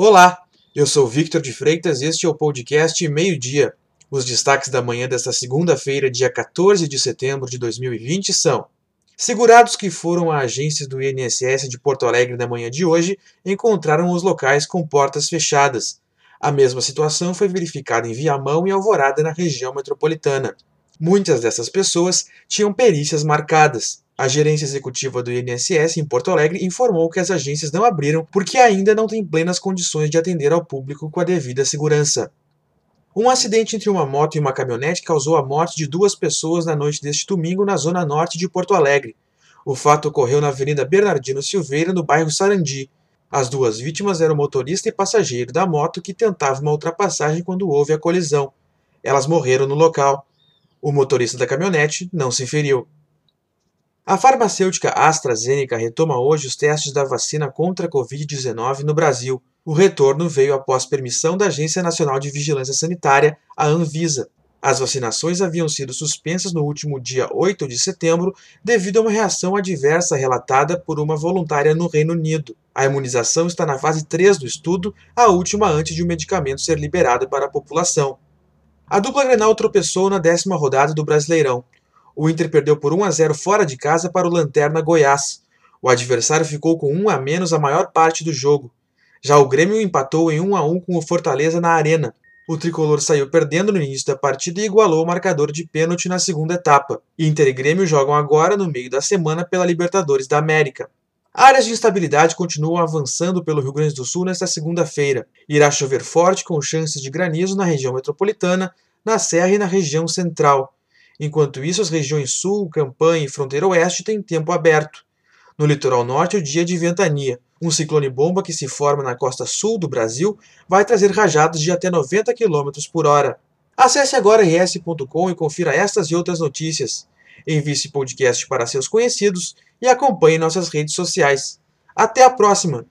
Olá, eu sou Victor de Freitas e este é o podcast Meio Dia. Os destaques da manhã desta segunda-feira, dia 14 de setembro de 2020 são: Segurados que foram a agências do INSS de Porto Alegre na manhã de hoje encontraram os locais com portas fechadas. A mesma situação foi verificada em Viamão e Alvorada, na região metropolitana. Muitas dessas pessoas tinham perícias marcadas. A gerência executiva do INSS em Porto Alegre informou que as agências não abriram porque ainda não têm plenas condições de atender ao público com a devida segurança. Um acidente entre uma moto e uma caminhonete causou a morte de duas pessoas na noite deste domingo na zona norte de Porto Alegre. O fato ocorreu na Avenida Bernardino Silveira, no bairro Sarandi. As duas vítimas eram motorista e passageiro da moto que tentava uma ultrapassagem quando houve a colisão. Elas morreram no local. O motorista da caminhonete não se feriu. A farmacêutica AstraZeneca retoma hoje os testes da vacina contra a Covid-19 no Brasil. O retorno veio após permissão da Agência Nacional de Vigilância Sanitária, a Anvisa. As vacinações haviam sido suspensas no último dia 8 de setembro devido a uma reação adversa relatada por uma voluntária no Reino Unido. A imunização está na fase 3 do estudo, a última antes de o medicamento ser liberado para a população. A dupla Grenal tropeçou na décima rodada do Brasileirão. O Inter perdeu por 1 a 0 fora de casa para o Lanterna Goiás. O adversário ficou com 1 a menos a maior parte do jogo. Já o Grêmio empatou em 1 a 1 com o Fortaleza na Arena. O tricolor saiu perdendo no início da partida e igualou o marcador de pênalti na segunda etapa. Inter e Grêmio jogam agora no meio da semana pela Libertadores da América. Áreas de instabilidade continuam avançando pelo Rio Grande do Sul nesta segunda-feira. Irá chover forte com chances de granizo na região metropolitana, na Serra e na região central. Enquanto isso, as regiões sul, campanha e fronteira oeste têm tempo aberto. No litoral norte, o dia de ventania. Um ciclone bomba que se forma na costa sul do Brasil vai trazer rajadas de até 90 km por hora. Acesse agora rs.com e confira estas e outras notícias. Envie esse podcast para seus conhecidos e acompanhe nossas redes sociais. Até a próxima!